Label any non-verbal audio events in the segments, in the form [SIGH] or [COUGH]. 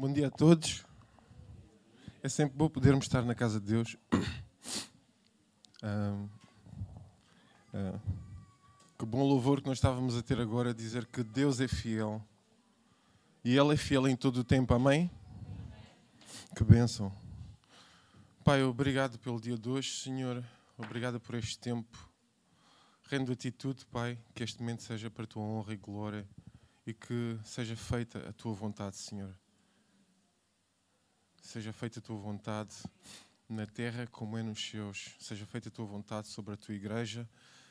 Bom dia a todos. É sempre bom podermos estar na casa de Deus. [COUGHS] Ah, ah, que bom louvor que nós estávamos a ter agora, dizer que Deus é fiel. E Ele é fiel em todo o tempo, amém? Que bênção. Pai, obrigado pelo dia de hoje, Senhor. Obrigado por este tempo. Rendo a Ti tudo, Pai, que este momento seja para a Tua honra e glória e que seja feita a Tua vontade, Senhor. Seja feita a Tua vontade na terra como é nos céus. Seja feita a Tua vontade sobre a Tua igreja.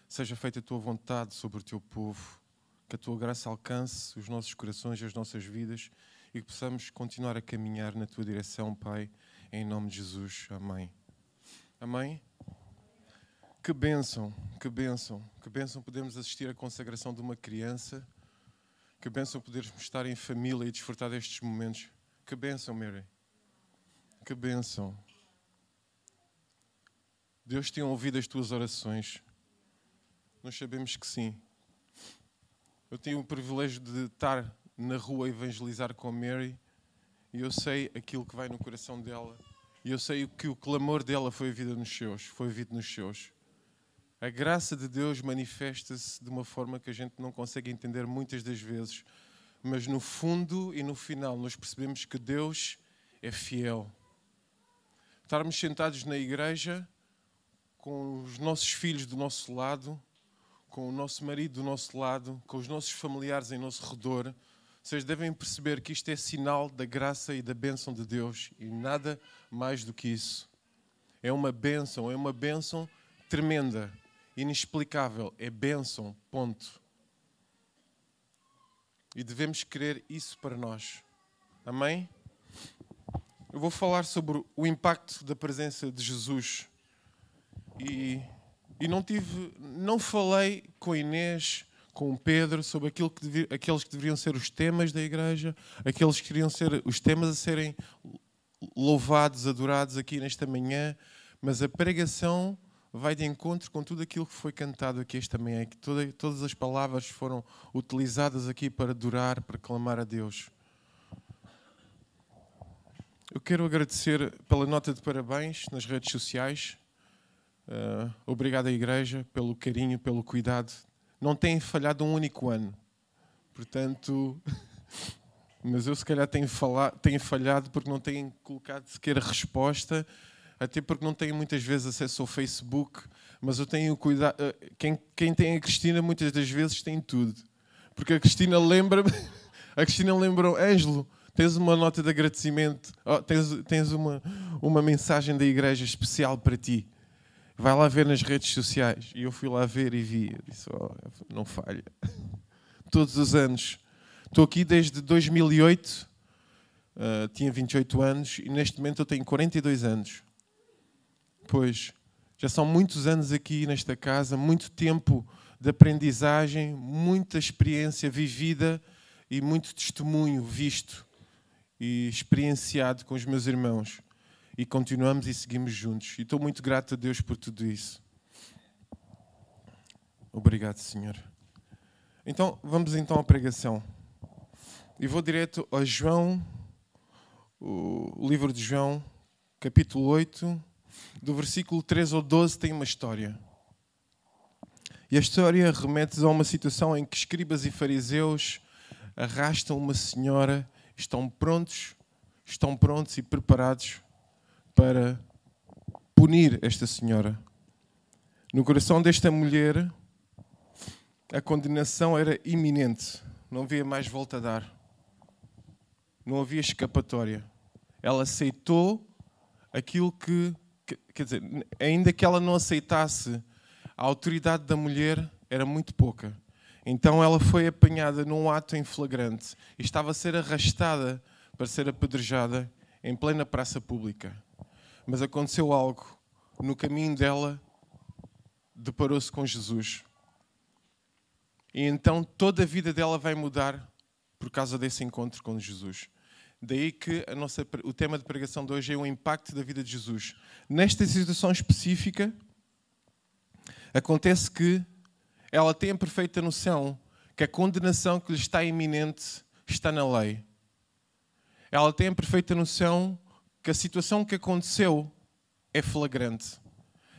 Seja feita a Tua vontade sobre o Teu povo. Que a Tua graça alcance os nossos corações e as nossas vidas e que possamos continuar a caminhar na Tua direção, Pai, em nome de Jesus. Amém. Amém. Que bênção, que bênção, que bênção podermos assistir à consagração de uma criança. Que bênção podermos estar em família e desfrutar destes momentos. Que bênção, Mary. Que bênção. Deus tem ouvido as tuas orações. Nós sabemos que sim. Eu tenho o privilégio de estar na rua a evangelizar com a Mary e eu sei aquilo que vai no coração dela. E eu sei que o clamor dela foi a vida nos seus, foi ouvido nos seus. A graça de Deus manifesta-se de uma forma que a gente não consegue entender muitas das vezes, mas no fundo e no final nós percebemos que Deus é fiel. Estarmos sentados na igreja com os nossos filhos do nosso lado, com o nosso marido do nosso lado, com os nossos familiares em nosso redor, vocês devem perceber que isto é sinal da graça e da bênção de Deus e nada mais do que isso. É uma bênção, é uma bênção tremenda, inexplicável, é bênção, ponto. E devemos querer isso para nós. Amém? Eu vou falar sobre o impacto da presença de Jesus. E, e não tive, não falei com Inês com Pedro sobre aquilo que devia, aqueles que deveriam ser os temas da igreja, aqueles que queriam ser os temas a serem louvados, adorados aqui nesta manhã, mas a pregação vai de encontro com tudo aquilo que foi cantado aqui esta manhã, que toda, todas as palavras foram utilizadas aqui para adorar, para clamar a Deus. Eu quero agradecer pela nota de parabéns nas redes sociais. Uh, obrigado à Igreja pelo carinho, pelo cuidado não têm falhado um único ano. Portanto, [LAUGHS] mas eu se calhar tenho, falado, tenho falhado porque não tenho colocado sequer resposta, até porque não tenho muitas vezes acesso ao Facebook, mas eu tenho cuidado. Eh, quem, quem tem a Cristina muitas das vezes tem tudo. Porque a Cristina lembra [LAUGHS] a Cristina lembra Ângelo, tens uma nota de agradecimento, oh, tens, tens uma, uma mensagem da igreja especial para ti vai lá ver nas redes sociais. E eu fui lá ver e vi. Eu disse, oh, não falha. [LAUGHS] Todos os anos. Estou aqui desde 2008, uh, eh, tinha 28 anos, e neste momento eu tenho 42 anos. Pois, já são muitos anos aqui nesta casa, muito tempo de aprendizagem, muita experiência vivida e muito testemunho visto e experienciado com os meus irmãos e continuamos e seguimos juntos. E estou muito grato a Deus por tudo isso. Obrigado, Senhor. Então, vamos então à pregação. E vou direto a João, o livro de João, capítulo 8, do versículo 3 ao 12, tem uma história. E a história remete a uma situação em que escribas e fariseus arrastam uma senhora, estão prontos, estão prontos e preparados para punir esta senhora. No coração desta mulher, a condenação era iminente, não havia mais volta a dar, não havia escapatória. Ela aceitou aquilo que, quer dizer, ainda que ela não aceitasse, a autoridade da mulher era muito pouca. Então ela foi apanhada num ato em flagrante e estava a ser arrastada para ser apedrejada em plena praça pública mas aconteceu algo. No caminho dela, deparou-se com Jesus. E então toda a vida dela vai mudar por causa desse encontro com Jesus. Daí que nossa, o tema de pregação de hoje é o impacto da vida de Jesus. Nesta situação específica, acontece que ela tem a perfeita noção que a condenação que lhe está iminente está na lei. ela tem a perfeita noção que a situação que aconteceu é flagrante.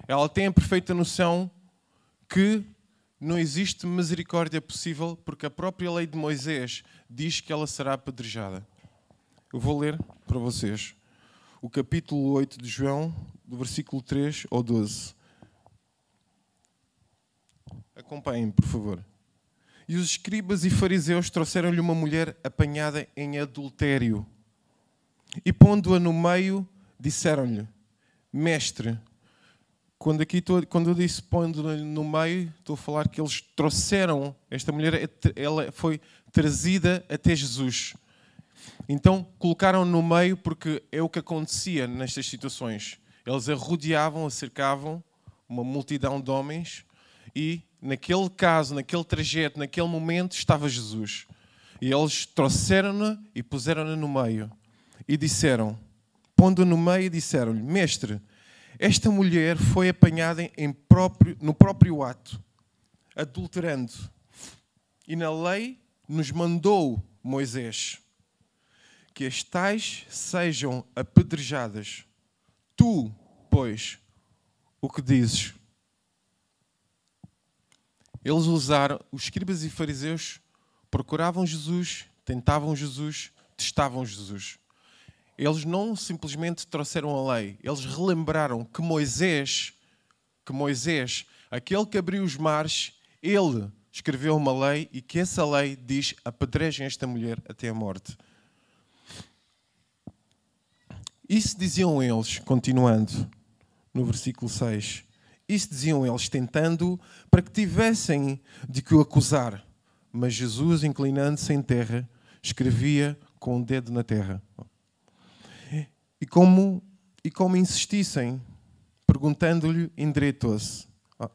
Ela tem a perfeita noção que não existe misericórdia possível porque a própria lei de Moisés diz que ela será apedrejada. Eu vou ler para vocês o capítulo 8 de João, do versículo 3 ao 12. Acompanhem, por favor. E os escribas e fariseus trouxeram-lhe uma mulher apanhada em adultério. E pondo-a no meio, disseram-lhe: Mestre, quando, aqui estou, quando eu disse pondo-a no meio, estou a falar que eles trouxeram esta mulher, ela foi trazida até Jesus. Então colocaram no meio porque é o que acontecia nestas situações. Eles a rodeavam, a cercavam, uma multidão de homens, e naquele caso, naquele trajeto, naquele momento, estava Jesus. E eles trouxeram-na e puseram-na no meio. E disseram, pondo no meio, disseram-lhe: Mestre, esta mulher foi apanhada próprio, no próprio ato, adulterando. E na lei nos mandou Moisés que as tais sejam apedrejadas. Tu, pois, o que dizes? Eles usaram, os escribas e fariseus procuravam Jesus, tentavam Jesus, testavam Jesus. Eles não simplesmente trouxeram a lei, eles relembraram que Moisés, que Moisés, aquele que abriu os mares, ele escreveu uma lei e que essa lei diz apedrejem esta mulher até a morte. Isso diziam eles, continuando no versículo 6. Isso diziam eles, tentando para que tivessem de que o acusar. Mas Jesus, inclinando-se em terra, escrevia com o um dedo na terra. E como, e como insistissem, perguntando-lhe, endireitou-se. Ah,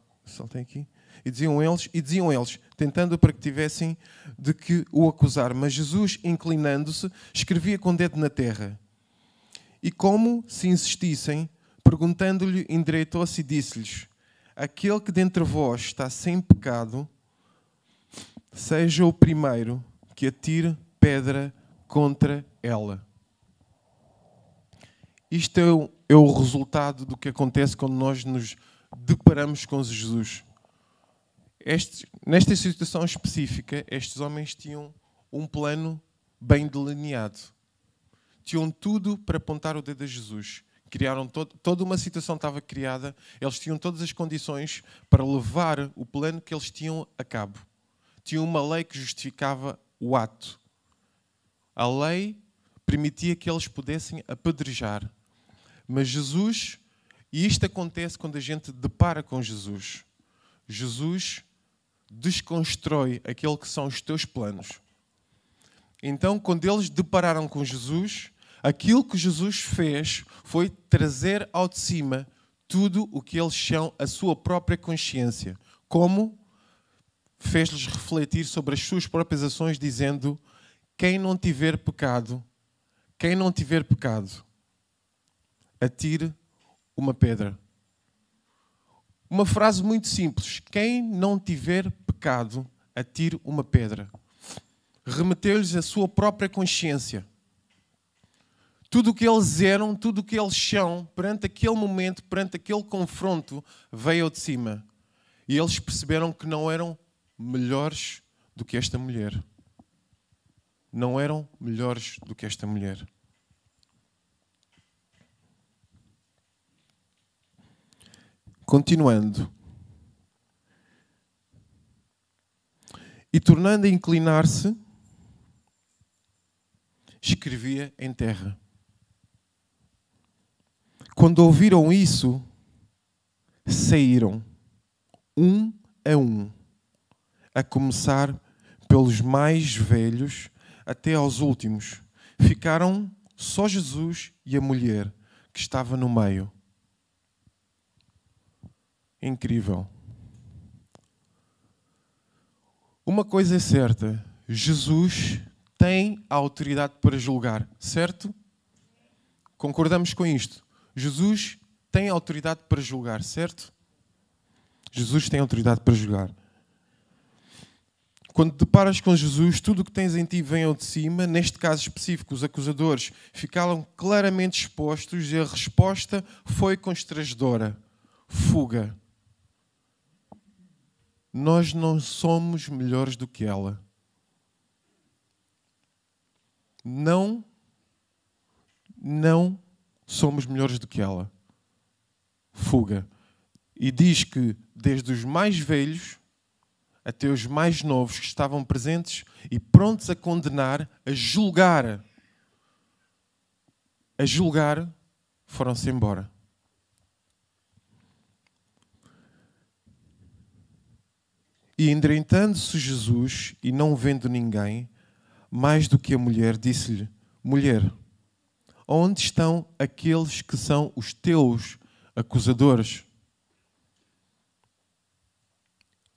aqui. E diziam eles, e diziam eles, tentando para que tivessem de que o acusar. Mas Jesus, inclinando-se, escrevia com o dedo na terra. E como se insistissem, perguntando-lhe, endireitou-se e disse-lhes: Aquele que dentre vós está sem pecado, seja o primeiro que atire pedra contra ela. Isto é o, é o resultado do que acontece quando nós nos deparamos com Jesus. Este, nesta situação específica, estes homens tinham um plano bem delineado. Tinham tudo para apontar o dedo a Jesus criaram todo, toda uma situação estava criada, eles tinham todas as condições para levar o plano que eles tinham a cabo. Tinham uma lei que justificava o ato. A lei permitia que eles pudessem apedrejar. Mas Jesus, e isto acontece quando a gente depara com Jesus. Jesus desconstrói aquele que são os teus planos. Então, quando eles depararam com Jesus, Aquilo que Jesus fez foi trazer ao de cima tudo o que eles são a sua própria consciência. Como fez-lhes refletir sobre as suas próprias ações, dizendo: Quem não tiver pecado, quem não tiver pecado, atire uma pedra. Uma frase muito simples: Quem não tiver pecado, atire uma pedra. Remeteu-lhes a sua própria consciência tudo o que eles eram, tudo o que eles são, perante aquele momento, perante aquele confronto, veio de cima. E eles perceberam que não eram melhores do que esta mulher. Não eram melhores do que esta mulher. Continuando. E tornando a inclinar-se, escrevia em terra. Quando ouviram isso, saíram, um a um, a começar pelos mais velhos até aos últimos. Ficaram só Jesus e a mulher que estava no meio. Incrível. Uma coisa é certa: Jesus tem a autoridade para julgar, certo? Concordamos com isto? Jesus tem autoridade para julgar, certo? Jesus tem autoridade para julgar. Quando te deparas com Jesus, tudo o que tens em ti vem ao de cima. Neste caso específico, os acusadores ficaram claramente expostos e a resposta foi constrangedora: fuga. Nós não somos melhores do que ela. Não, não somos melhores do que ela. Fuga. E diz que desde os mais velhos até os mais novos que estavam presentes e prontos a condenar, a julgar, a julgar, foram-se embora. E entretanto-se Jesus, e não vendo ninguém, mais do que a mulher, disse-lhe: Mulher, onde estão aqueles que são os teus acusadores?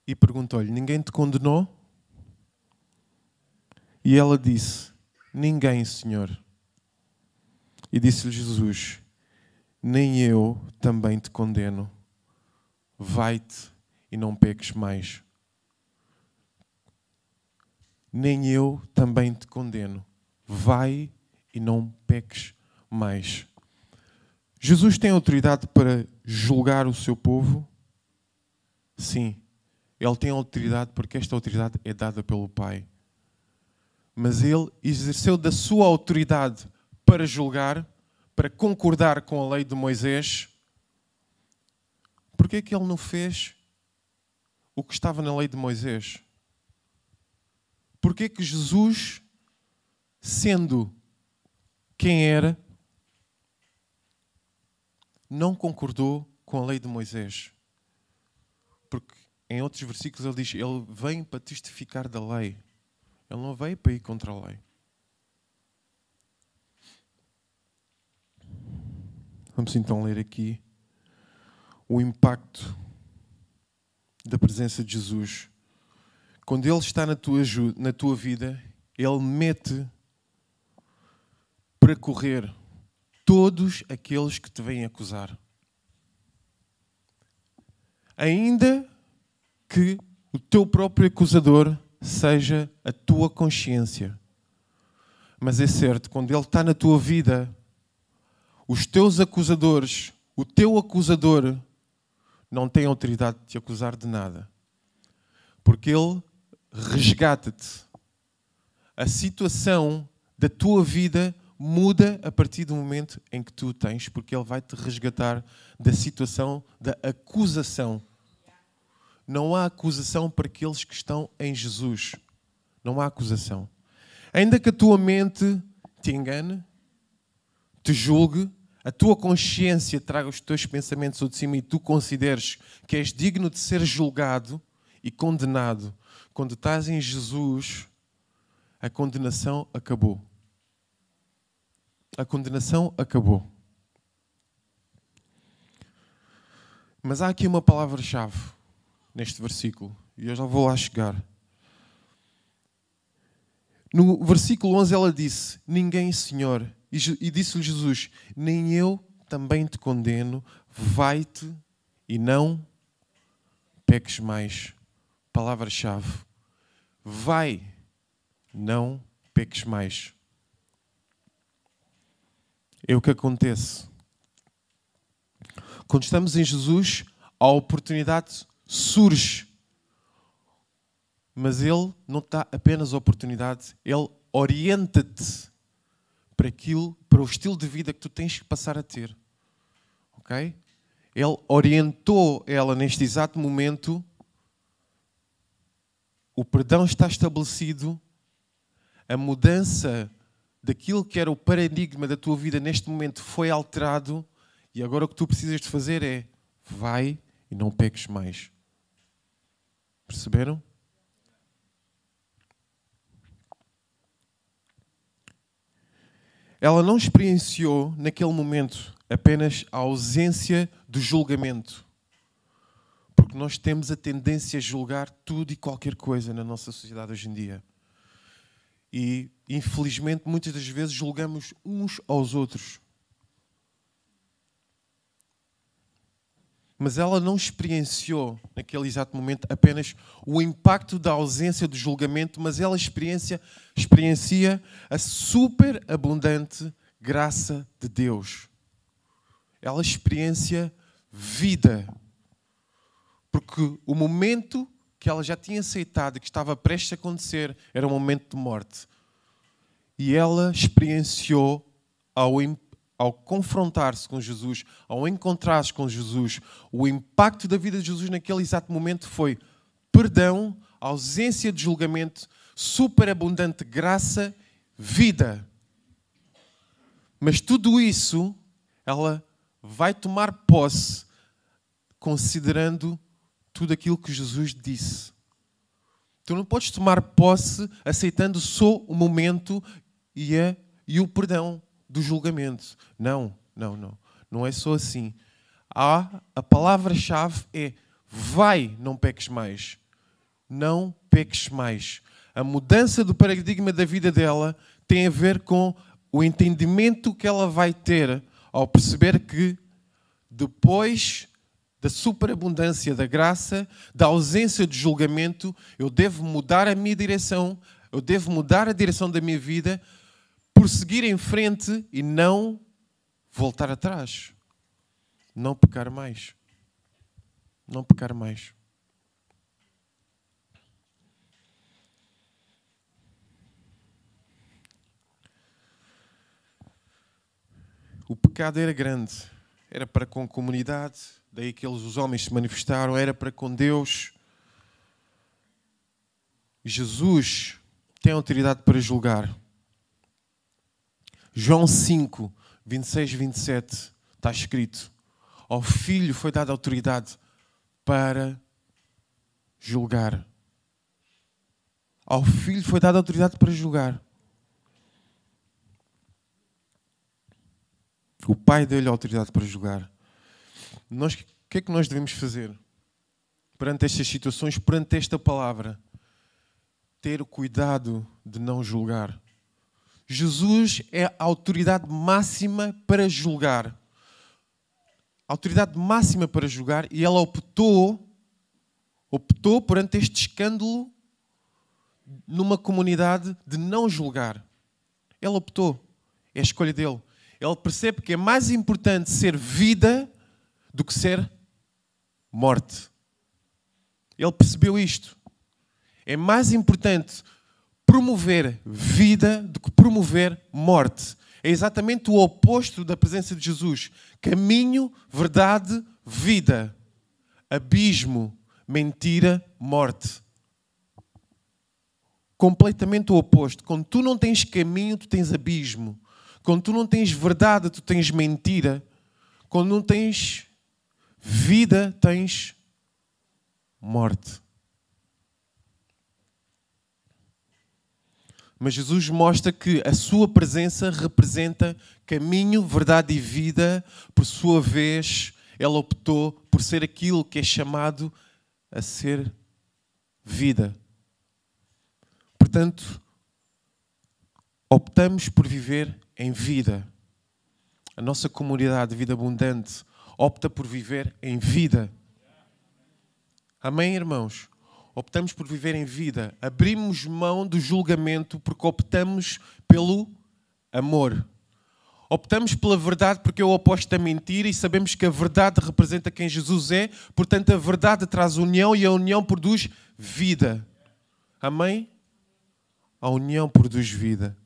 e perguntou-lhe: Ninguém te condenou? E ela disse: Ninguém, Senhor. E disse-lhe Jesus: Nem eu também te condeno. Vai-te e não peques mais. Nem eu também te condeno. Vai e não peques mais. Jesus tem autoridade para julgar o seu povo? Sim. Ele tem autoridade porque esta autoridade é dada pelo Pai. Mas ele exerceu da sua autoridade para julgar, para concordar com a lei de Moisés. Por que é ele não fez o que estava na lei de Moisés? Por que é que Jesus, sendo quem era, não concordou com a lei de Moisés? Porque em outros versículos ele diz: Ele vem para testificar da lei. Ele não veio para ir contra a lei. Vamos então ler aqui o impacto da presença de Jesus. Quando Ele está na tua, na tua vida, Ele mete para correr todos aqueles que te vêm acusar. Ainda que o teu próprio acusador seja a tua consciência. Mas é certo, quando ele está na tua vida, os teus acusadores, o teu acusador, não tem autoridade de te acusar de nada. Porque ele resgata-te. A situação da tua vida muda a partir do momento em que tu tens, porque ele vai te resgatar da situação da acusação não há acusação para aqueles que estão em Jesus. Não há acusação. Ainda que a tua mente te engane, te julgue, a tua consciência traga os teus pensamentos ao de cima e tu consideres que és digno de ser julgado e condenado, quando estás em Jesus, a condenação acabou. A condenação acabou. Mas há aqui uma palavra-chave neste versículo. E eu já vou lá chegar. No versículo 11 ela disse: Ninguém, Senhor. E disse-lhe Jesus: Nem eu também te condeno, vai-te e não peques mais. Palavra-chave: Vai, não peques mais. É o que acontece. Quando estamos em Jesus, a oportunidade surge. Mas ele não está apenas a oportunidade, ele orienta-te para aquilo, para o estilo de vida que tu tens que passar a ter. Ok? Ele orientou ela neste exato momento. O perdão está estabelecido, a mudança daquilo que era o paradigma da tua vida neste momento foi alterado e agora o que tu precisas de fazer é vai e não peques mais. Perceberam? Ela não experienciou naquele momento apenas a ausência do julgamento. Porque nós temos a tendência a julgar tudo e qualquer coisa na nossa sociedade hoje em dia. E, infelizmente, muitas das vezes julgamos uns aos outros. Mas ela não experienciou, naquele exato momento, apenas o impacto da ausência do julgamento, mas ela experiencia, experiencia a superabundante graça de Deus. Ela experiencia vida. Porque o momento que ela já tinha aceitado, que estava prestes a acontecer, era um momento de morte. E ela experienciou, ao, ao confrontar-se com Jesus, ao encontrar-se com Jesus, o impacto da vida de Jesus naquele exato momento foi perdão, ausência de julgamento, superabundante graça, vida. Mas tudo isso ela vai tomar posse considerando tudo aquilo que Jesus disse. Tu não podes tomar posse aceitando só o momento e, a, e o perdão do julgamento. Não, não, não. Não é só assim. Há, a palavra-chave é vai, não peques mais. Não peques mais. A mudança do paradigma da vida dela tem a ver com o entendimento que ela vai ter ao perceber que depois da superabundância da graça, da ausência de julgamento, eu devo mudar a minha direção, eu devo mudar a direção da minha vida, prosseguir em frente e não voltar atrás. Não pecar mais. Não pecar mais. O pecado era grande, era para com a comunidade, daí que eles, os homens se manifestaram, era para com Deus. Jesus tem autoridade para julgar. João 5, 26 e 27 está escrito: Ao Filho foi dada autoridade para julgar. Ao Filho foi dada autoridade para julgar. O Pai deu-lhe autoridade para julgar. Nós, o que é que nós devemos fazer perante estas situações, perante esta palavra? Ter cuidado de não julgar. Jesus é a autoridade máxima para julgar. A autoridade máxima para julgar e ela optou optou perante este escândalo numa comunidade de não julgar. Ela optou. É a escolha dele ele percebe que é mais importante ser vida do que ser morte. Ele percebeu isto. É mais importante promover vida do que promover morte. É exatamente o oposto da presença de Jesus. Caminho, verdade, vida. Abismo, mentira, morte. Completamente o oposto. Quando tu não tens caminho, tu tens abismo. Quando tu não tens verdade, tu tens mentira. Quando não tens vida, tens morte. Mas Jesus mostra que a sua presença representa caminho, verdade e vida. Por sua vez, ela optou por ser aquilo que é chamado a ser vida. Portanto, optamos por viver em vida. A nossa comunidade de vida abundante opta por viver em vida. Amém, irmãos? Optamos por viver em vida. Abrimos mão do julgamento porque optamos pelo amor. Optamos pela verdade porque é o oposto da mentira e sabemos que a verdade representa quem Jesus é, portanto, a verdade traz união e a união produz vida. Amém? A união produz vida.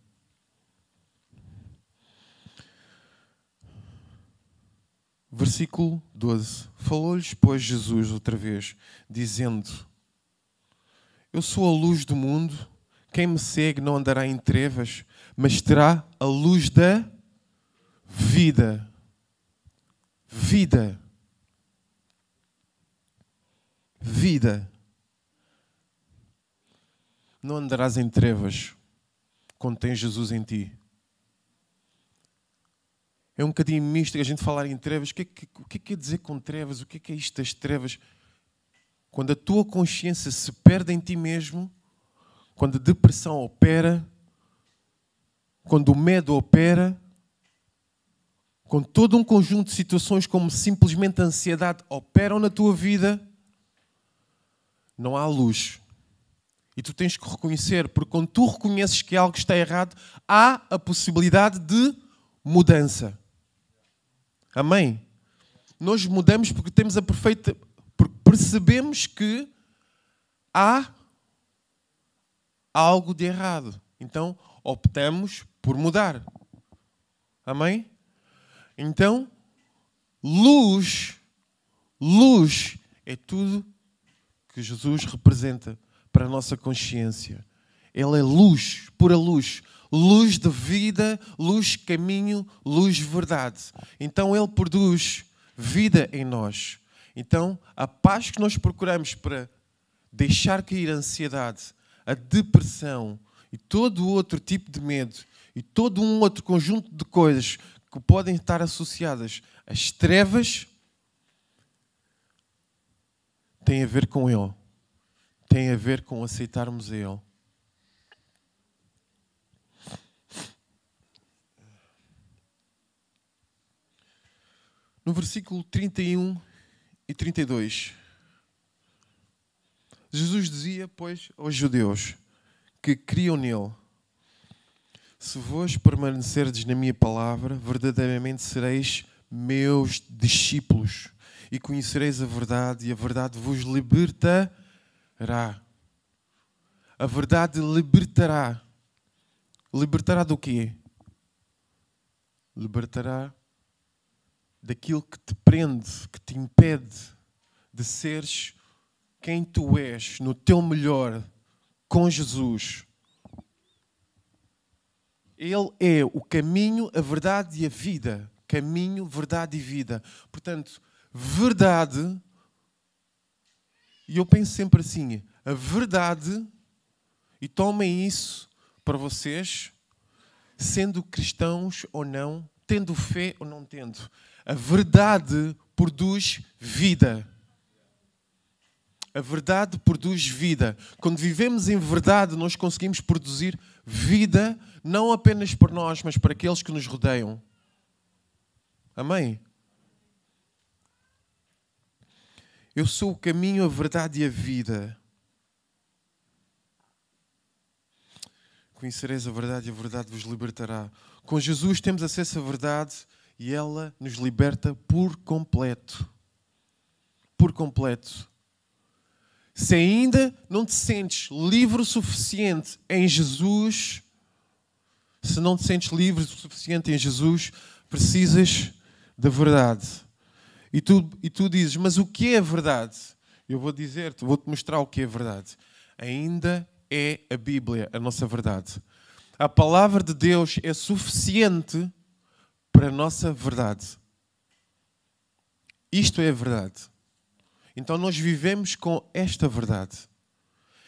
Versículo 12. Falou-lhes, pois, Jesus outra vez, dizendo: Eu sou a luz do mundo, quem me segue não andará em trevas, mas terá a luz da vida. Vida. Vida. Não andarás em trevas quando tens Jesus em ti é um bocadinho místico a gente falar em trevas. O que, é que, que é que quer dizer com trevas? O que é, que é isto das trevas? Quando a tua consciência se perde em ti mesmo, quando a depressão opera, quando o medo opera, quando todo um conjunto de situações como simplesmente a ansiedade operam na tua vida, não há luz. E tu tens que reconhecer, porque quando tu reconheces que algo está errado, há a possibilidade de mudança. Amém? Nós mudamos porque temos a perfeita. porque percebemos que há algo de errado. Então optamos por mudar. Amém? Então, luz, luz é tudo que Jesus representa para a nossa consciência. Ele é luz, pura luz, luz de vida, luz caminho, luz verdade. Então ele produz vida em nós. Então a paz que nós procuramos para deixar cair a ansiedade, a depressão e todo outro tipo de medo e todo um outro conjunto de coisas que podem estar associadas às trevas tem a ver com ele tem a ver com aceitarmos a Ele. No versículo 31 e 32, Jesus dizia, pois, aos judeus que criam nele: Se vós permanecerdes na minha palavra, verdadeiramente sereis meus discípulos e conhecereis a verdade, e a verdade vos libertará. A verdade libertará. Libertará do quê? Libertará daquilo que te prende, que te impede de seres quem tu és no teu melhor com Jesus. Ele é o caminho, a verdade e a vida. Caminho, verdade e vida. Portanto, verdade e eu penso sempre assim: a verdade, e tomem isso para vocês, sendo cristãos ou não, tendo fé ou não tendo, a verdade produz vida. A verdade produz vida. Quando vivemos em verdade, nós conseguimos produzir vida, não apenas para nós, mas para aqueles que nos rodeiam. Amém? Eu sou o caminho, a verdade e a vida. Conhecereis a verdade e a verdade vos libertará. Com Jesus temos acesso à verdade e ela nos liberta por completo. Por completo. Se ainda não te sentes livre o suficiente em Jesus, se não te sentes livre o suficiente em Jesus, precisas da verdade. E tu, e tu dizes, mas o que é verdade? Eu vou dizer-te, vou-te mostrar o que é verdade. Ainda é a Bíblia a nossa verdade. A palavra de Deus é suficiente para a nossa verdade. Isto é a verdade. Então nós vivemos com esta verdade.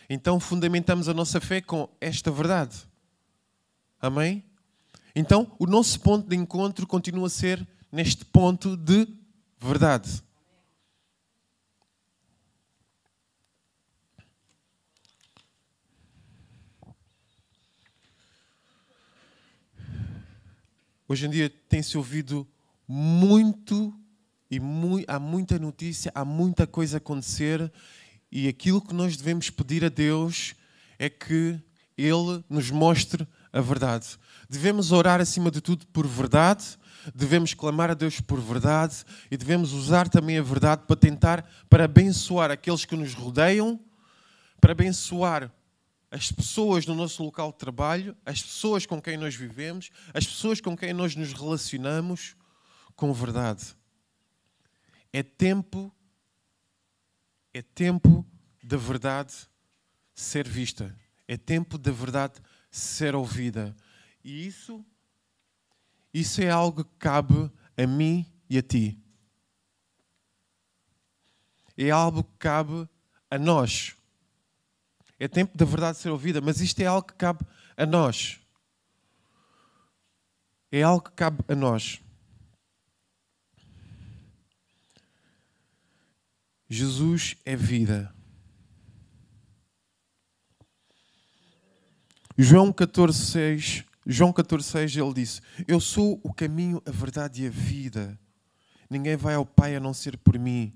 Então fundamentamos a nossa fé com esta verdade. Amém? Então o nosso ponto de encontro continua a ser neste ponto de verdade. Hoje em dia tem-se ouvido muito e mu há muita notícia, há muita coisa a acontecer e aquilo que nós devemos pedir a Deus é que Ele nos mostre a verdade. Devemos orar acima de tudo por verdade, devemos clamar a Deus por verdade e devemos usar também a verdade para tentar para abençoar aqueles que nos rodeiam, para abençoar as pessoas no nosso local de trabalho, as pessoas com quem nós vivemos, as pessoas com quem nós nos relacionamos com verdade. É tempo é tempo da verdade ser vista. É tempo da verdade ser ouvida. E isso isso é algo que cabe a mim e a ti. É algo que cabe a nós. É tempo da verdade ser ouvida, mas isto é algo que cabe a nós. É algo que cabe a nós. Jesus é vida. João 14, 6 João 14,6 ele disse: Eu sou o caminho, a verdade e a vida. Ninguém vai ao Pai a não ser por mim.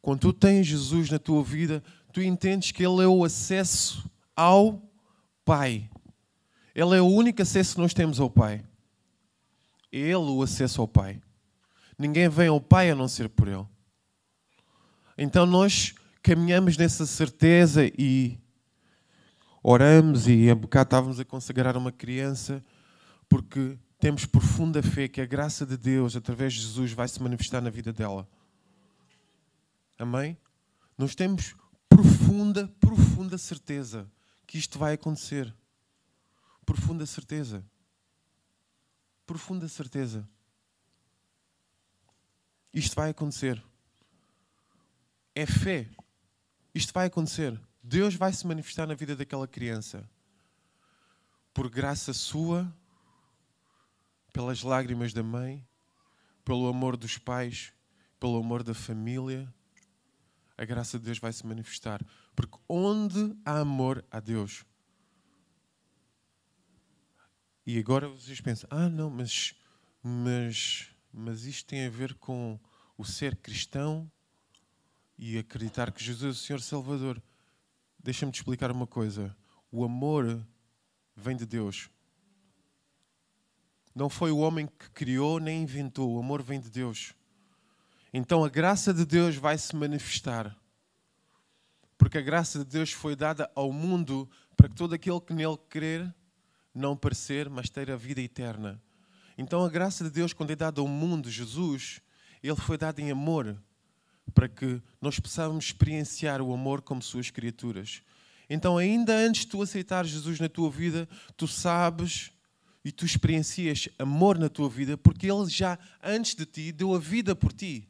Quando tu tens Jesus na tua vida, tu entendes que Ele é o acesso ao Pai. Ele é o único acesso que nós temos ao Pai. É Ele o acesso ao Pai. Ninguém vem ao Pai a não ser por Ele. Então nós caminhamos nessa certeza e oramos e a bocado estávamos a consagrar uma criança porque temos profunda fé que a graça de Deus através de Jesus vai se manifestar na vida dela. Amém? Nós temos profunda, profunda certeza que isto vai acontecer. Profunda certeza. Profunda certeza. Isto vai acontecer. É fé. Isto vai acontecer. Deus vai se manifestar na vida daquela criança. Por graça sua, pelas lágrimas da mãe, pelo amor dos pais, pelo amor da família, a graça de Deus vai se manifestar. Porque onde há amor, há Deus. E agora vocês pensam: ah, não, mas, mas, mas isto tem a ver com o ser cristão e acreditar que Jesus é o Senhor Salvador. Deixa-me te explicar uma coisa. O amor vem de Deus. Não foi o homem que criou nem inventou. O amor vem de Deus. Então a graça de Deus vai se manifestar. Porque a graça de Deus foi dada ao mundo para que todo aquele que nele crer não parecer, mas ter a vida eterna. Então a graça de Deus, quando é dada ao mundo, Jesus, ele foi dado em amor para que nós possamos experienciar o amor como suas criaturas. Então, ainda antes de tu aceitar Jesus na tua vida, tu sabes e tu experiencias amor na tua vida, porque Ele já, antes de ti, deu a vida por ti.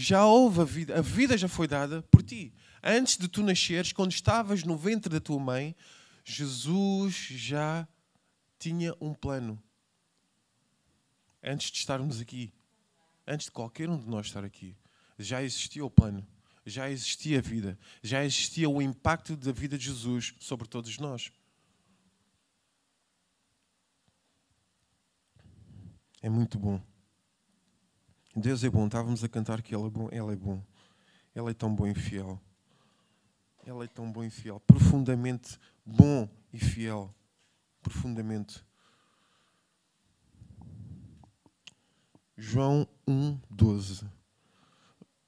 Já houve a vida, a vida já foi dada por ti. Antes de tu nasceres, quando estavas no ventre da tua mãe, Jesus já tinha um plano. Antes de estarmos aqui antes de qualquer um de nós estar aqui, já existia o plano, já existia a vida, já existia o impacto da vida de Jesus sobre todos nós. É muito bom. Deus é bom. Estávamos a cantar que Ele é bom. Ele é bom. Ele é tão bom e fiel. Ele é tão bom e fiel. Profundamente bom e fiel. Profundamente. João 1, 12.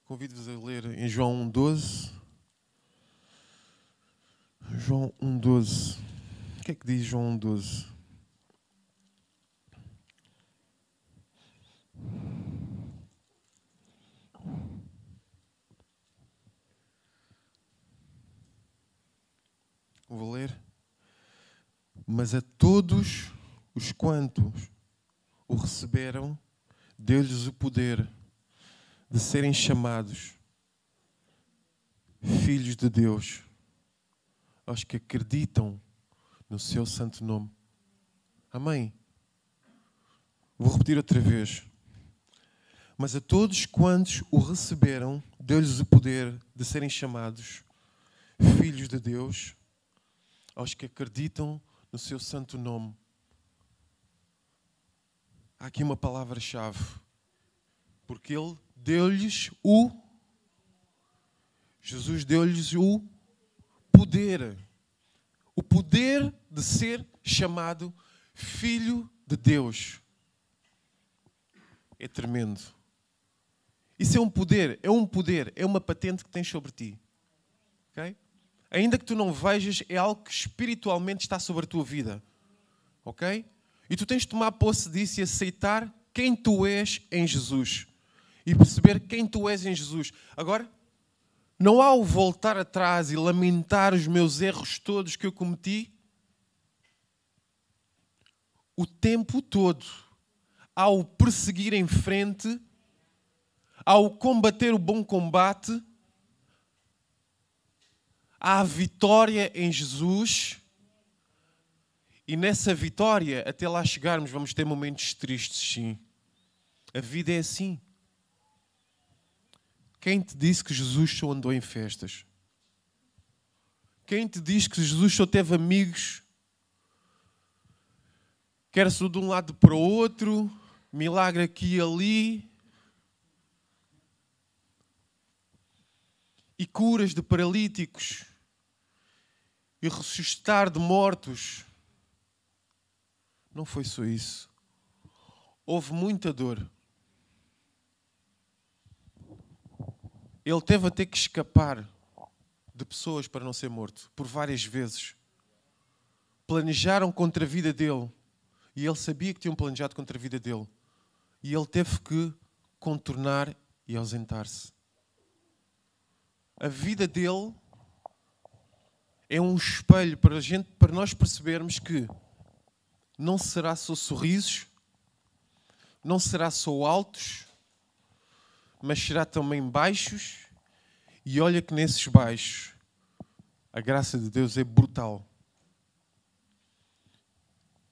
Convido-vos a ler em João 1, 12. João 1, 12. O que é que diz João 1, 12? Vou ler. Mas a todos os quantos o receberam, deu-lhes o poder de serem chamados filhos de Deus, aos que acreditam no seu santo nome. Amém. Vou repetir outra vez. Mas a todos quantos o receberam, deu-lhes o poder de serem chamados filhos de Deus, aos que acreditam no seu santo nome. Há aqui uma palavra-chave. Porque ele deu-lhes o. Jesus deu-lhes o poder. O poder de ser chamado Filho de Deus. É tremendo. Isso é um poder, é um poder, é uma patente que tens sobre ti. Ainda que tu não vejas, é algo que espiritualmente está sobre a tua vida. Ok? E tu tens de tomar posse disso e aceitar quem tu és em Jesus. E perceber quem tu és em Jesus. Agora, não há o voltar atrás e lamentar os meus erros todos que eu cometi. O tempo todo, ao perseguir em frente, ao combater o bom combate, há vitória em Jesus e nessa vitória, até lá chegarmos, vamos ter momentos tristes, sim. A vida é assim. Quem te disse que Jesus só andou em festas? Quem te diz que Jesus só teve amigos? Quer-se de um lado para o outro, milagre aqui e ali. E curas de paralíticos. E ressuscitar de mortos. Não foi só isso. Houve muita dor. Ele teve a ter que escapar de pessoas para não ser morto, por várias vezes. Planejaram contra a vida dele e ele sabia que tinham planejado contra a vida dele. E ele teve que contornar e ausentar-se. A vida dele é um espelho para, a gente, para nós percebermos que não será só sorrisos, não será só altos, mas será também baixos. E olha que nesses baixos a graça de Deus é brutal.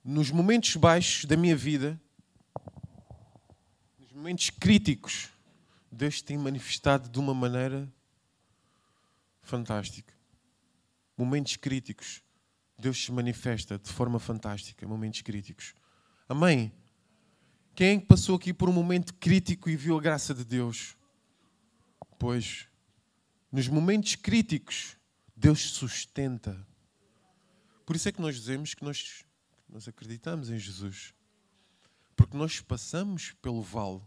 Nos momentos baixos da minha vida, nos momentos críticos, Deus tem manifestado de uma maneira fantástica. Momentos críticos, Deus se manifesta de forma fantástica. Momentos críticos. Amém? Quem é que passou aqui por um momento crítico e viu a graça de Deus? Pois, nos momentos críticos, Deus sustenta. Por isso é que nós dizemos que nós, nós acreditamos em Jesus. Porque nós passamos pelo vale.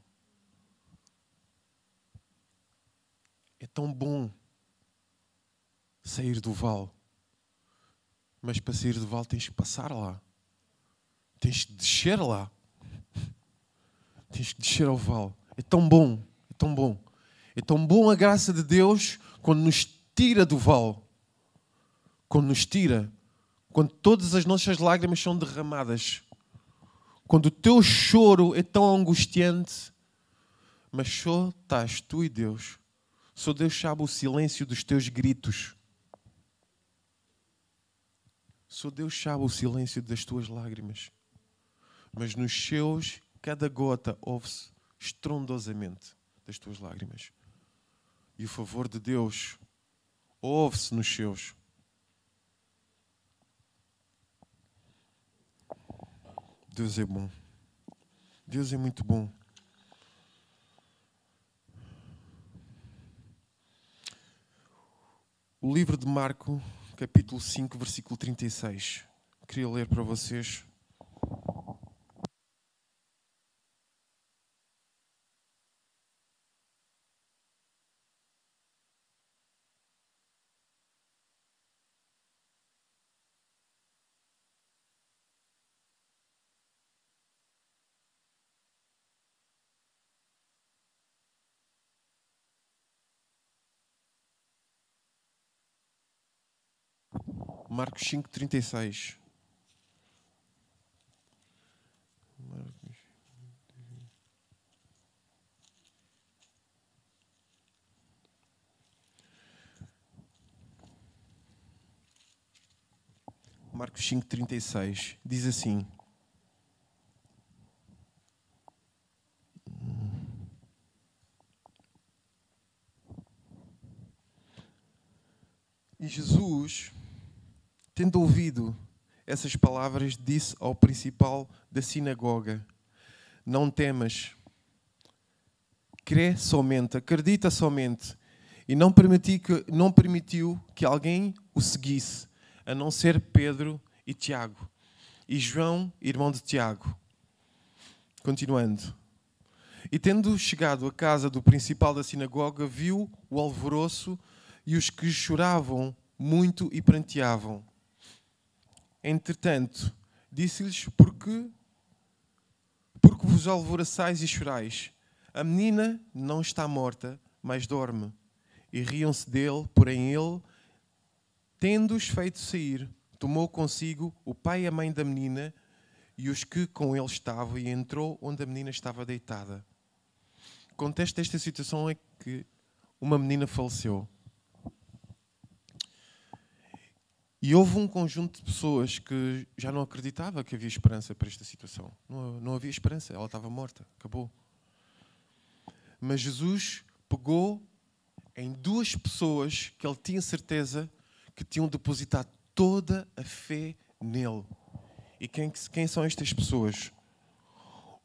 É tão bom sair do vale. Mas para sair do vale tens que passar lá. Tens que descer lá. Tens que descer ao vale. É tão bom, é tão bom. É tão bom a graça de Deus quando nos tira do vale. Quando nos tira. Quando todas as nossas lágrimas são derramadas. Quando o teu choro é tão angustiante. Mas só estás tu e Deus. Só Deus sabe o silêncio dos teus gritos. Só Deus sabe o silêncio das tuas lágrimas. Mas nos seus cada gota ouve-se estrondosamente das tuas lágrimas. E o favor de Deus ouve-se nos seus. Deus é bom. Deus é muito bom. O livro de Marco, capítulo 5, versículo 36. Queria ler para vocês. Marcos 5,36. Marcos. Marcos 5,36 diz assim: E Jesus Tendo ouvido essas palavras, disse ao principal da sinagoga: Não temas, crê somente, acredita somente. E não, permiti que, não permitiu que alguém o seguisse, a não ser Pedro e Tiago, e João, irmão de Tiago. Continuando. E tendo chegado à casa do principal da sinagoga, viu o alvoroço e os que choravam muito e pranteavam. Entretanto, disse-lhes: Porque, porque vos alvoroçais e chorais? A menina não está morta, mas dorme. E riam-se dele, porém ele, tendo-os feito sair, tomou consigo o pai e a mãe da menina e os que com ele estavam, e entrou onde a menina estava deitada. O contexto desta situação é que uma menina faleceu. E houve um conjunto de pessoas que já não acreditava que havia esperança para esta situação. Não, não havia esperança, ela estava morta, acabou. Mas Jesus pegou em duas pessoas que ele tinha certeza que tinham depositado toda a fé nele. E quem, quem são estas pessoas?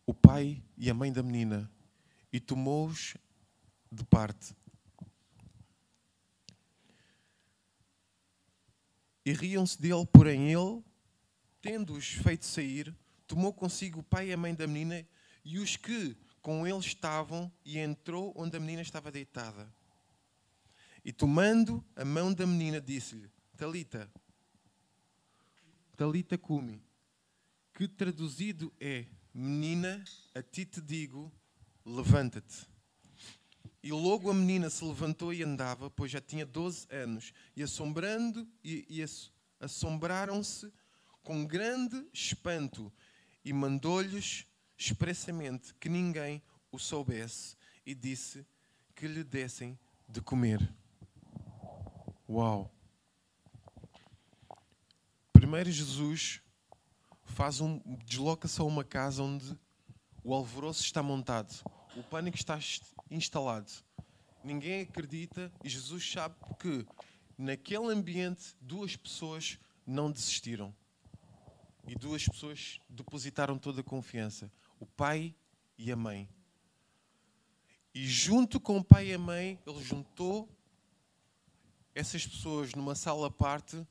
O pai e a mãe da menina. E tomou-os de parte. E riam-se dele, porém ele, tendo-os feito sair, tomou consigo o pai e a mãe da menina e os que com ele estavam e entrou onde a menina estava deitada. E tomando a mão da menina, disse-lhe: Talita, Talita cumi, que traduzido é: Menina, a ti te digo, levanta-te. E logo a menina se levantou e andava, pois já tinha 12 anos, e assombrando e, e assombraram-se com grande espanto, e mandou-lhes expressamente que ninguém o soubesse, e disse que lhe dessem de comer. Uau! Primeiro Jesus faz um desloca-se a uma casa onde o alvoroço está montado, o pânico está instalado. Ninguém acredita e Jesus sabe que naquele ambiente duas pessoas não desistiram. E duas pessoas depositaram toda a confiança: o pai e a mãe. E junto com o pai e a mãe, ele juntou essas pessoas numa sala à parte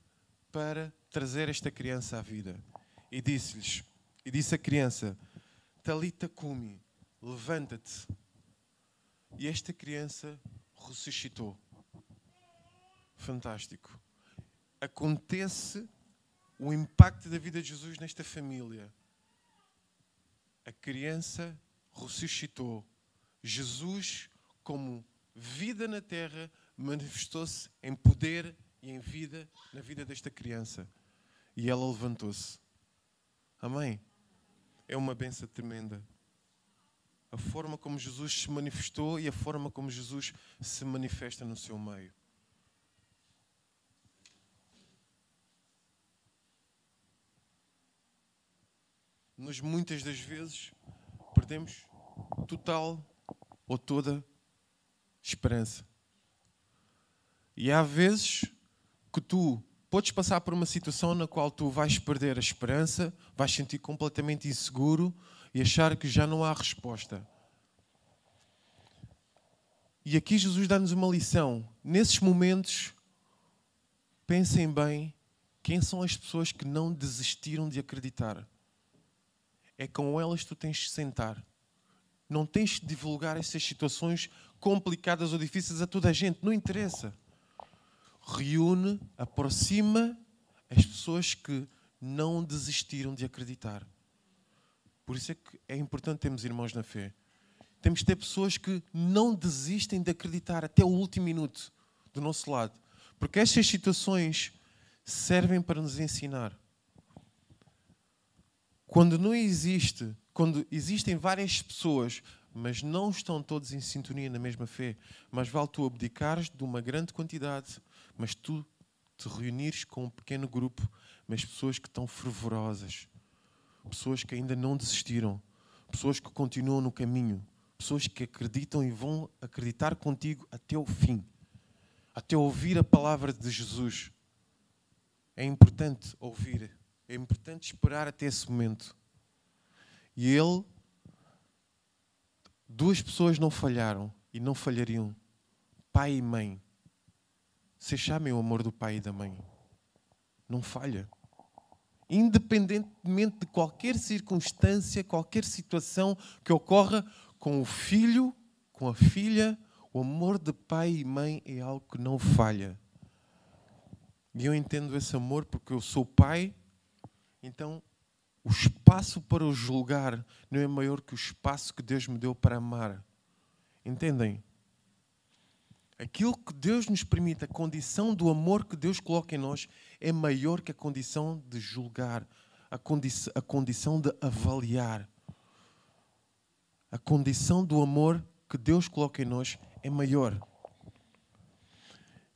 para trazer esta criança à vida. E disse-lhes, e disse a criança, Talita cumi, levanta-te. E esta criança ressuscitou. Fantástico. Acontece o impacto da vida de Jesus nesta família. A criança ressuscitou. Jesus, como vida na terra, manifestou-se em poder e em vida na vida desta criança. E ela levantou-se. Amém? É uma benção tremenda. A forma como Jesus se manifestou e a forma como Jesus se manifesta no seu meio. Nós muitas das vezes perdemos total ou toda esperança. E há vezes que tu podes passar por uma situação na qual tu vais perder a esperança, vais sentir completamente inseguro e achar que já não há resposta. E aqui Jesus dá-nos uma lição. Nesses momentos, pensem bem quem são as pessoas que não desistiram de acreditar. É com elas que tu tens de sentar. Não tens de divulgar essas situações complicadas ou difíceis a toda a gente. Não interessa reúne, aproxima as pessoas que não desistiram de acreditar. Por isso é que é importante termos irmãos na fé. Temos de ter pessoas que não desistem de acreditar até o último minuto do nosso lado. Porque estas situações servem para nos ensinar. Quando não existe, quando existem várias pessoas, mas não estão todos em sintonia na mesma fé, mas vale tu abdicares de uma grande quantidade mas tu te reunires com um pequeno grupo, mas pessoas que estão fervorosas, pessoas que ainda não desistiram, pessoas que continuam no caminho, pessoas que acreditam e vão acreditar contigo até o fim, até ouvir a palavra de Jesus. É importante ouvir, é importante esperar até esse momento. E ele, duas pessoas não falharam e não falhariam, pai e mãe. Vocês sabem o amor do pai e da mãe. Não falha. Independentemente de qualquer circunstância, qualquer situação que ocorra com o filho, com a filha, o amor de pai e mãe é algo que não falha. E eu entendo esse amor porque eu sou pai, então o espaço para o julgar não é maior que o espaço que Deus me deu para amar. Entendem? Aquilo que Deus nos permite, a condição do amor que Deus coloca em nós, é maior que a condição de julgar, a, condi a condição de avaliar. A condição do amor que Deus coloca em nós é maior.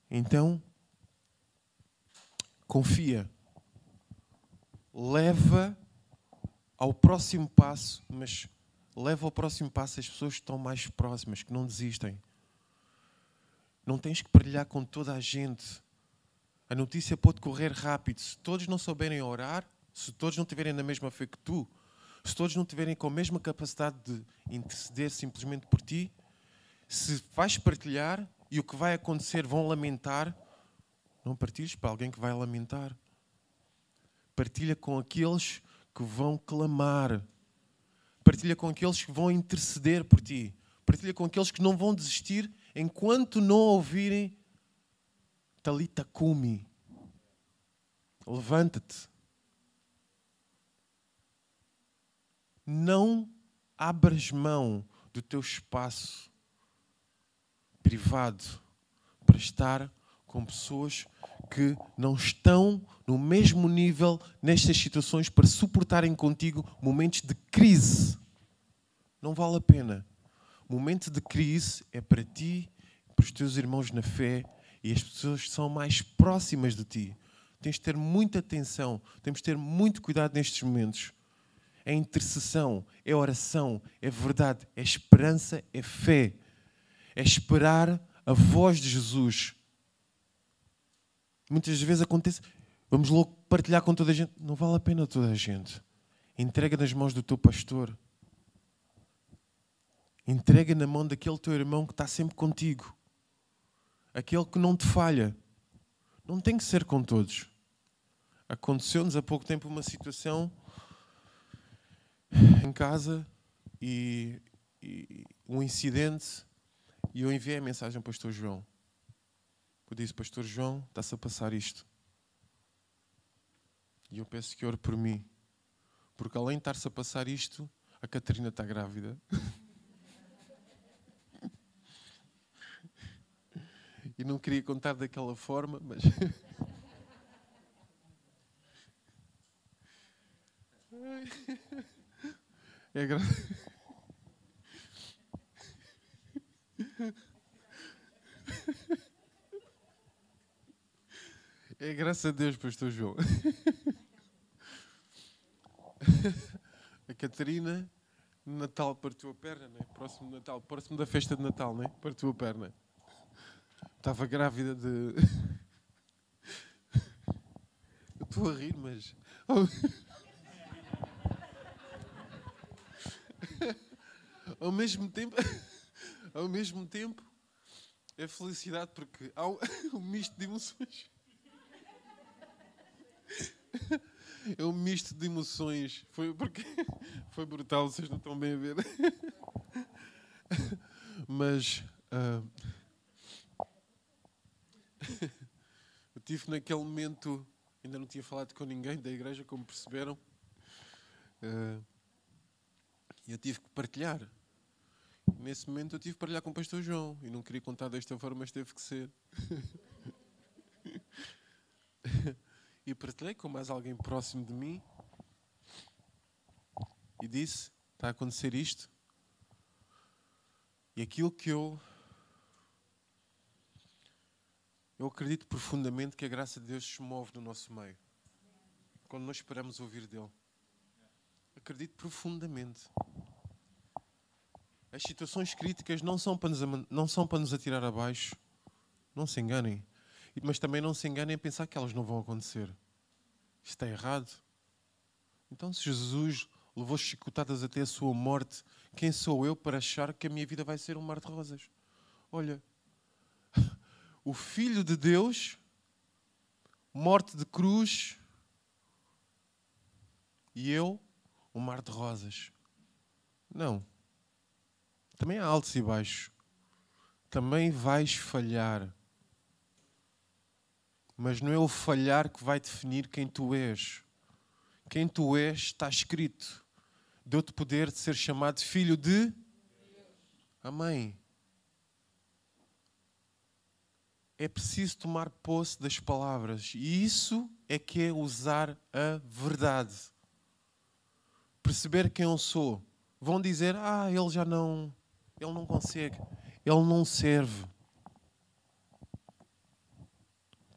Então, confia. Leva ao próximo passo, mas leva ao próximo passo as pessoas que estão mais próximas, que não desistem. Não tens que partilhar com toda a gente A notícia pode correr rápido. Se todos não souberem orar, se todos não tiverem na mesma fé que tu, se todos não tiverem com a mesma capacidade de interceder simplesmente por ti, se vais partilhar e o que vai acontecer vão lamentar, não partilhes para alguém que vai lamentar. Partilha com aqueles que vão clamar. Partilha com aqueles que vão interceder por ti. Partilha com aqueles que não vão desistir enquanto não ouvirem Talita Kumi. Levanta-te. Não abras mão do teu espaço privado para estar com pessoas que não estão no mesmo nível nestas situações para suportarem contigo momentos de crise. Não vale a pena. Momento de crise é para ti, para os teus irmãos na fé e as pessoas que são mais próximas de ti. Tens de ter muita atenção, temos de ter muito cuidado nestes momentos. É intercessão, é oração, é verdade, é esperança, é fé. É esperar a voz de Jesus Muitas vezes acontece, vamos logo partilhar com toda a gente. Não vale a pena toda a gente. Entrega nas mãos do teu pastor. Entrega na mão daquele teu irmão que está sempre contigo. Aquele que não te falha. Não tem que ser com todos. Aconteceu-nos há pouco tempo uma situação em casa e, e um incidente e eu enviei a mensagem ao pastor João. Eu disse, Pastor João, está-se a passar isto. E eu peço que ore por mim. Porque além de estar-se a passar isto, a Catarina está grávida. [LAUGHS] e não queria contar daquela forma, mas. [LAUGHS] é grave. [LAUGHS] É graças a Deus, Pastor João. [LAUGHS] a Catarina, Natal partiu a perna, né? próximo Natal, próximo da festa de Natal, né? partiu a perna. Estava grávida de. [LAUGHS] Eu estou a rir, mas. [LAUGHS] Ao mesmo tempo, [LAUGHS] ao mesmo tempo, é felicidade porque há um misto de emoções. É um misto de emoções. Foi porque foi brutal, vocês não estão bem a ver. Mas uh, eu tive naquele momento, ainda não tinha falado com ninguém da igreja, como perceberam. E eu tive que partilhar. Nesse momento eu tive que partilhar com o pastor João. E não queria contar desta forma, mas teve que ser. [LAUGHS] e partilhei com mais alguém próximo de mim e disse: Está a acontecer isto. E aquilo que eu. Eu acredito profundamente que a graça de Deus se move no nosso meio. Quando nós esperamos ouvir dele. Acredito profundamente. As situações críticas não são para nos, não são para nos atirar abaixo. Não se enganem mas também não se enganem a pensar que elas não vão acontecer. Isto é errado. Então, se Jesus levou chicotadas até a sua morte, quem sou eu para achar que a minha vida vai ser um mar de rosas? Olha, o Filho de Deus, morte de cruz, e eu, um mar de rosas. Não. Também há altos e baixos. Também vais falhar mas não é o falhar que vai definir quem tu és. Quem tu és está escrito. Deu-te poder de ser chamado filho de Amém. É preciso tomar posse das palavras. E isso é que é usar a verdade. Perceber quem eu sou. Vão dizer: "Ah, ele já não, ele não consegue, ele não serve".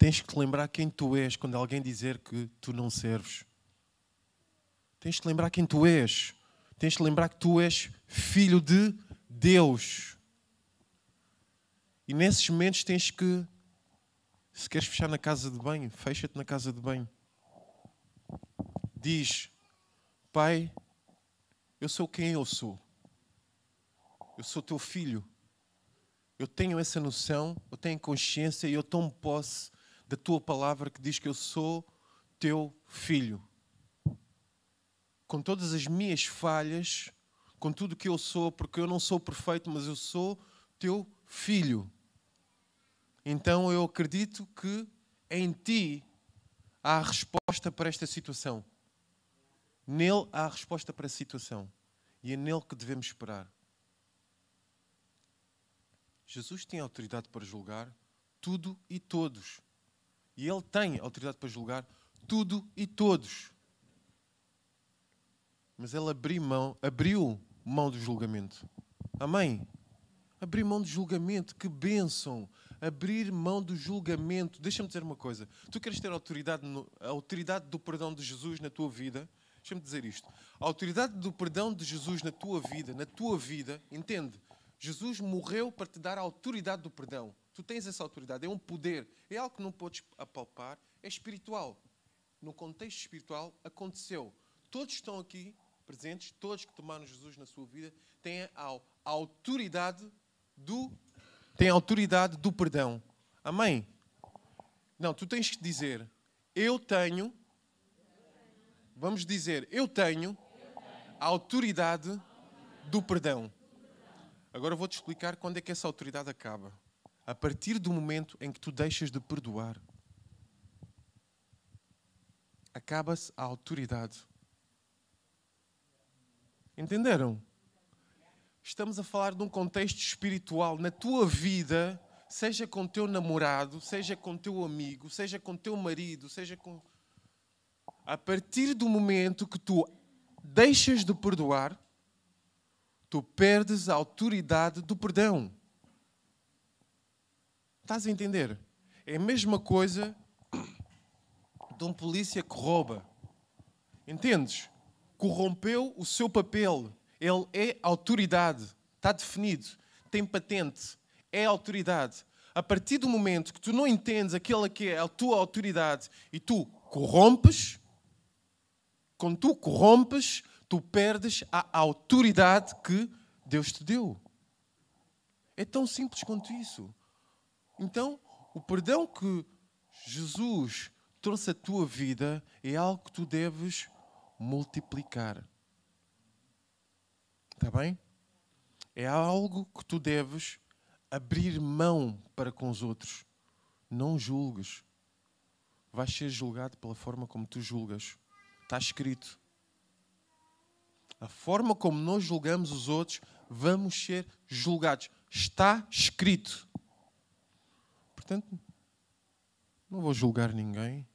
tens que te lembrar quem tu és quando alguém dizer que tu não serves. Tens que lembrar quem tu és. Tens que lembrar que tu és filho de Deus. E nesses momentos tens que Se queres fechar na casa de banho, fecha-te na casa de banho. Diz: Pai, eu sou quem eu sou. Eu sou teu filho. Eu tenho essa noção, eu tenho consciência e eu tomo posse da tua palavra que diz que eu sou teu filho. Com todas as minhas falhas, com tudo que eu sou, porque eu não sou perfeito, mas eu sou teu filho. Então eu acredito que em ti há a resposta para esta situação. Nele há a resposta para a situação. E é nele que devemos esperar. Jesus tem autoridade para julgar tudo e todos. E ele tem autoridade para julgar tudo e todos. Mas ele abriu mão, abriu mão do julgamento. Amém? Abrir mão do julgamento, que bênção! Abrir mão do julgamento. Deixa-me dizer uma coisa. Tu queres ter autoridade, no, a autoridade do perdão de Jesus na tua vida? Deixa-me dizer isto. A autoridade do perdão de Jesus na tua vida, na tua vida, entende? Jesus morreu para te dar a autoridade do perdão. Tu tens essa autoridade, é um poder, é algo que não podes apalpar, é espiritual. No contexto espiritual, aconteceu. Todos estão aqui presentes, todos que tomaram Jesus na sua vida, têm a autoridade do têm a autoridade do perdão. Amém? Não, tu tens que dizer, eu tenho, vamos dizer, eu tenho a autoridade do perdão. Agora vou-te explicar quando é que essa autoridade acaba a partir do momento em que tu deixas de perdoar, acaba-se a autoridade. Entenderam? Estamos a falar de um contexto espiritual na tua vida, seja com teu namorado, seja com teu amigo, seja com teu marido, seja com. A partir do momento que tu deixas de perdoar, tu perdes a autoridade do perdão. Estás a entender? É a mesma coisa [COUGHS] de um polícia que rouba. Entendes? Corrompeu o seu papel. Ele é autoridade. Está definido. Tem patente. É autoridade. A partir do momento que tu não entendes aquela que é a tua autoridade e tu corrompes, quando tu corrompes, tu perdes a autoridade que Deus te deu. É tão simples quanto isso. Então, o perdão que Jesus trouxe à tua vida é algo que tu deves multiplicar. Está bem? É algo que tu deves abrir mão para com os outros. Não julgues. Vais ser julgado pela forma como tu julgas. Está escrito. A forma como nós julgamos os outros, vamos ser julgados. Está escrito. Portanto, não vou julgar ninguém.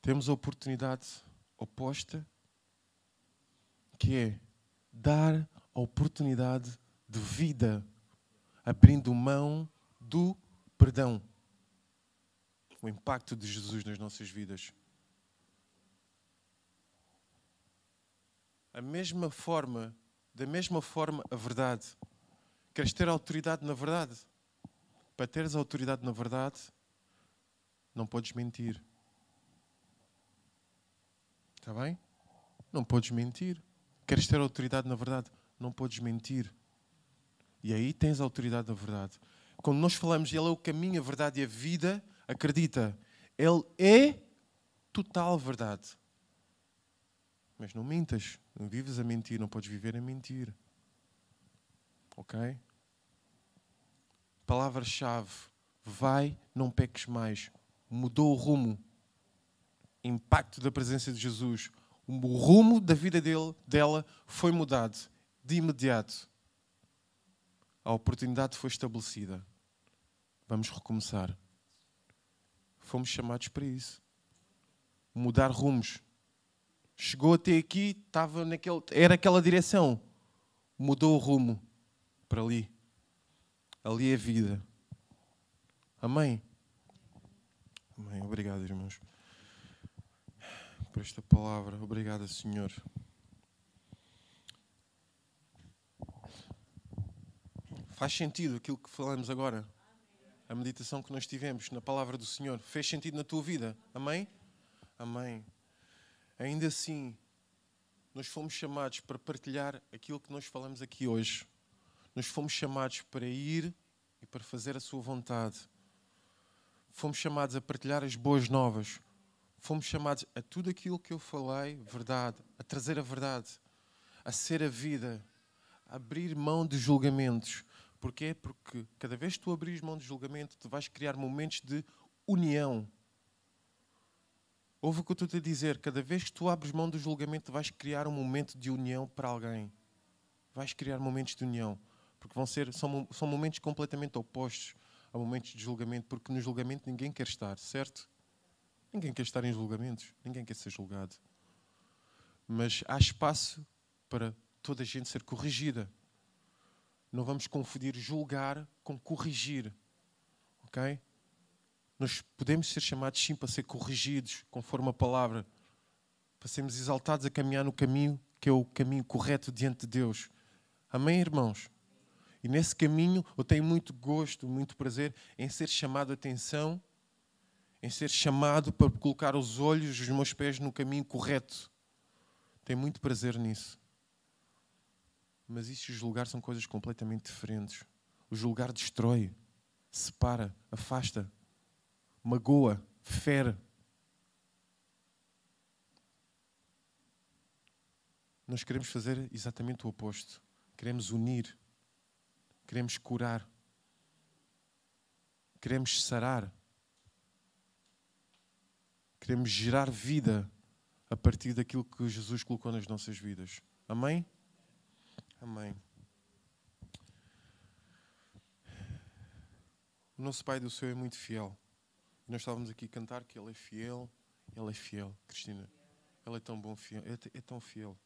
Temos a oportunidade oposta, que é dar a oportunidade de vida, abrindo mão do perdão. O impacto de Jesus nas nossas vidas. A mesma forma, da mesma forma, a verdade. Queres ter autoridade na verdade? para teres autoridade na verdade, não podes mentir. Está bem? Não podes mentir. Queres ter autoridade na verdade? Não podes mentir. E aí tens autoridade na verdade. Quando nós falamos, Ele é o caminho, a verdade e a vida, acredita, Ele é total verdade. Mas não mintas. Não vives a mentir. Não podes viver a mentir. Ok? palavra-chave: vai, não peques mais. Mudou o rumo. Impacto da presença de Jesus. O rumo da vida dele, dela foi mudado de imediato. A oportunidade foi estabelecida. Vamos recomeçar. Fomos chamados para isso. Mudar rumos. Chegou até aqui, estava naquele, era aquela direção. Mudou o rumo para ali ali é vida. Amém? Amém. Obrigado, irmãos, por esta palavra. Obrigado, Senhor. Faz sentido aquilo que falamos agora? a meditação que nós tivemos na palavra do Senhor fez sentido na tua vida. Amém? Amém. Ainda assim, nós fomos chamados para partilhar aquilo que nós falamos aqui hoje. Nós fomos chamados para ir e para fazer a Sua vontade. Fomos chamados a partilhar as boas novas. Fomos chamados a tudo aquilo que eu falei, verdade, a trazer a verdade, a ser a vida, a abrir mão de julgamentos. Porquê? Porque cada vez que tu abris mão de julgamento, tu vais criar momentos de união. Ouve o que eu estou a dizer. Cada vez que tu abres mão do julgamento, vais criar um momento de união para alguém. Vais criar momentos de união. Porque vão ser, são, são momentos completamente opostos a momentos de julgamento, porque no julgamento ninguém quer estar, certo? Ninguém quer estar em julgamentos, ninguém quer ser julgado. Mas há espaço para toda a gente ser corrigida. Não vamos confundir julgar com corrigir. Ok? Nós podemos ser chamados sim para ser corrigidos, conforme a palavra, para sermos exaltados a caminhar no caminho que é o caminho correto diante de Deus. Amém, irmãos? E nesse caminho eu tenho muito gosto, muito prazer em ser chamado a atenção, em ser chamado para colocar os olhos, os meus pés no caminho correto. Tenho muito prazer nisso. Mas isso e julgar são coisas completamente diferentes. O julgar destrói, separa, afasta, magoa, fere. Nós queremos fazer exatamente o oposto. Queremos unir. Queremos curar. Queremos sarar. Queremos gerar vida a partir daquilo que Jesus colocou nas nossas vidas. Amém? Amém. O nosso Pai do Céu é muito fiel. Nós estávamos aqui a cantar que Ele é fiel. Ele é fiel, Cristina. Ele é tão bom, fiel. É, é tão fiel.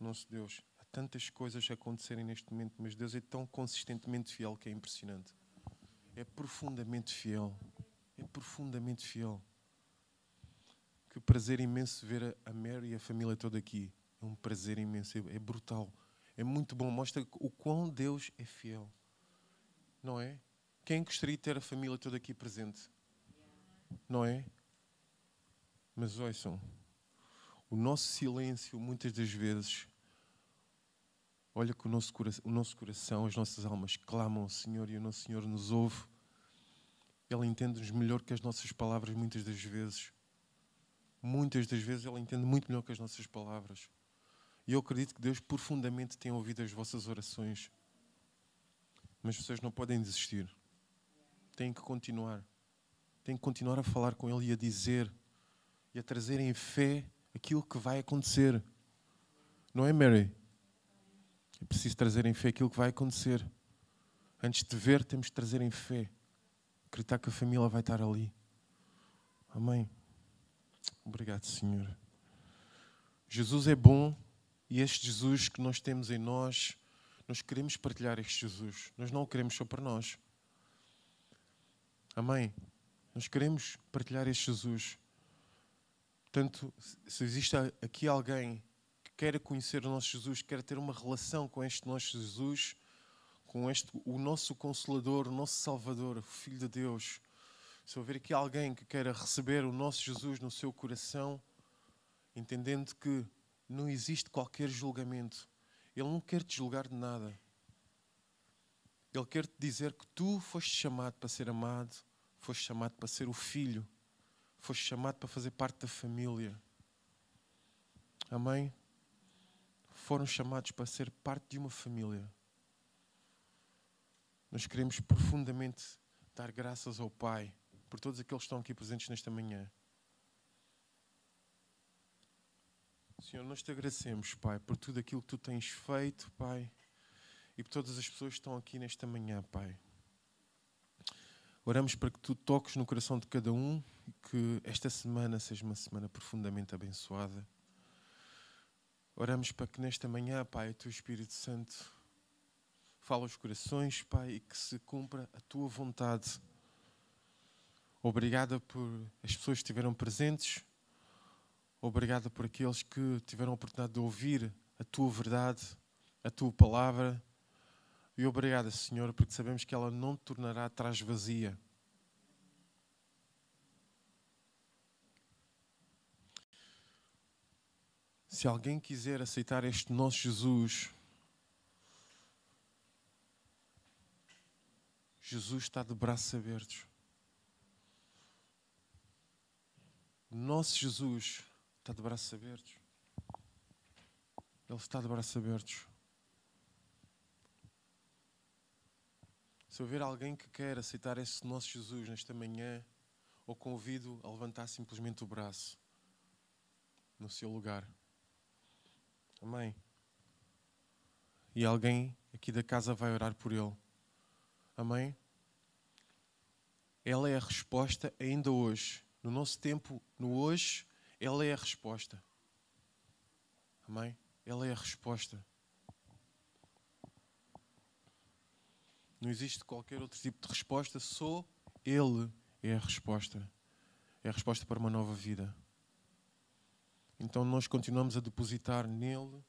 Nosso Deus. Há tantas coisas a acontecerem neste momento, mas Deus é tão consistentemente fiel que é impressionante. É profundamente fiel. É profundamente fiel. Que prazer imenso ver a Mary e a família toda aqui. É um prazer imenso. É, é brutal é muito bom, mostra o quão Deus é fiel. Não é? Quem gostaria de ter a família toda aqui presente? Não é? Mas ouçam, o nosso silêncio, muitas das vezes, olha que o nosso, coração, o nosso coração, as nossas almas clamam ao Senhor e o nosso Senhor nos ouve. Ele entende-nos melhor que as nossas palavras, muitas das vezes. Muitas das vezes Ele entende muito melhor que as nossas palavras. E eu acredito que Deus profundamente tem ouvido as vossas orações. Mas vocês não podem desistir. Têm que continuar. Têm que continuar a falar com Ele e a dizer e a trazer em fé aquilo que vai acontecer. Não é, Mary? É preciso trazer em fé aquilo que vai acontecer. Antes de ver, temos de trazer em fé. Acreditar que a família vai estar ali. Amém. Obrigado, Senhor. Jesus é bom e este Jesus que nós temos em nós, nós queremos partilhar este Jesus. Nós não o queremos só para nós. Amém? Nós queremos partilhar este Jesus. Portanto, se existe aqui alguém que queira conhecer o nosso Jesus, que quer ter uma relação com este nosso Jesus, com este, o nosso Consolador, o nosso Salvador, o Filho de Deus, se houver aqui alguém que queira receber o nosso Jesus no seu coração, entendendo que não existe qualquer julgamento. Ele não quer te julgar de nada. Ele quer te dizer que tu foste chamado para ser amado, foste chamado para ser o filho, foste chamado para fazer parte da família. Amém? Foram chamados para ser parte de uma família. Nós queremos profundamente dar graças ao Pai por todos aqueles que estão aqui presentes nesta manhã. Senhor, nós te agradecemos, Pai, por tudo aquilo que tu tens feito, Pai, e por todas as pessoas que estão aqui nesta manhã, Pai. Oramos para que tu toques no coração de cada um e que esta semana seja uma semana profundamente abençoada. Oramos para que nesta manhã, Pai, o teu Espírito Santo fale aos corações, Pai, e que se cumpra a tua vontade. Obrigada por as pessoas que estiveram presentes Obrigado por aqueles que tiveram a oportunidade de ouvir a tua verdade, a tua palavra. E obrigada, Senhor, porque sabemos que ela não tornará atrás vazia. Se alguém quiser aceitar este nosso Jesus, Jesus está de braços abertos. Nosso Jesus está de braços abertos. Ele está de braços abertos. Se houver alguém que quer aceitar esse nosso Jesus nesta manhã, o convido a levantar simplesmente o braço no seu lugar. Amém. E alguém aqui da casa vai orar por ele. Amém? Ela é a resposta ainda hoje. No nosso tempo, no hoje, ela é a resposta. Amém? Ela é a resposta. Não existe qualquer outro tipo de resposta, só Ele é a resposta. É a resposta para uma nova vida. Então nós continuamos a depositar nele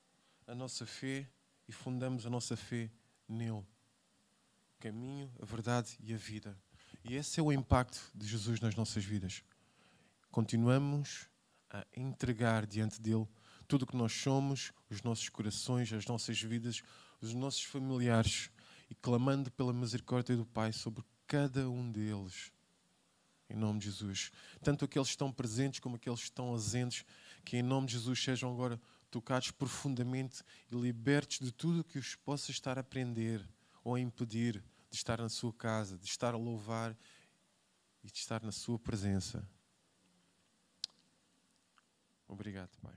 a nossa fé e fundamos a nossa fé nele. O caminho, a verdade e a vida. E esse é o impacto de Jesus nas nossas vidas. Continuamos a entregar diante dele tudo o que nós somos, os nossos corações, as nossas vidas, os nossos familiares e clamando pela misericórdia do Pai sobre cada um deles. Em nome de Jesus. Tanto aqueles que estão presentes como aqueles que estão ausentes, que em nome de Jesus sejam agora tocados profundamente e libertos de tudo que os possa estar a aprender ou a impedir de estar na sua casa, de estar a louvar e de estar na sua presença. Obrigado, Pai.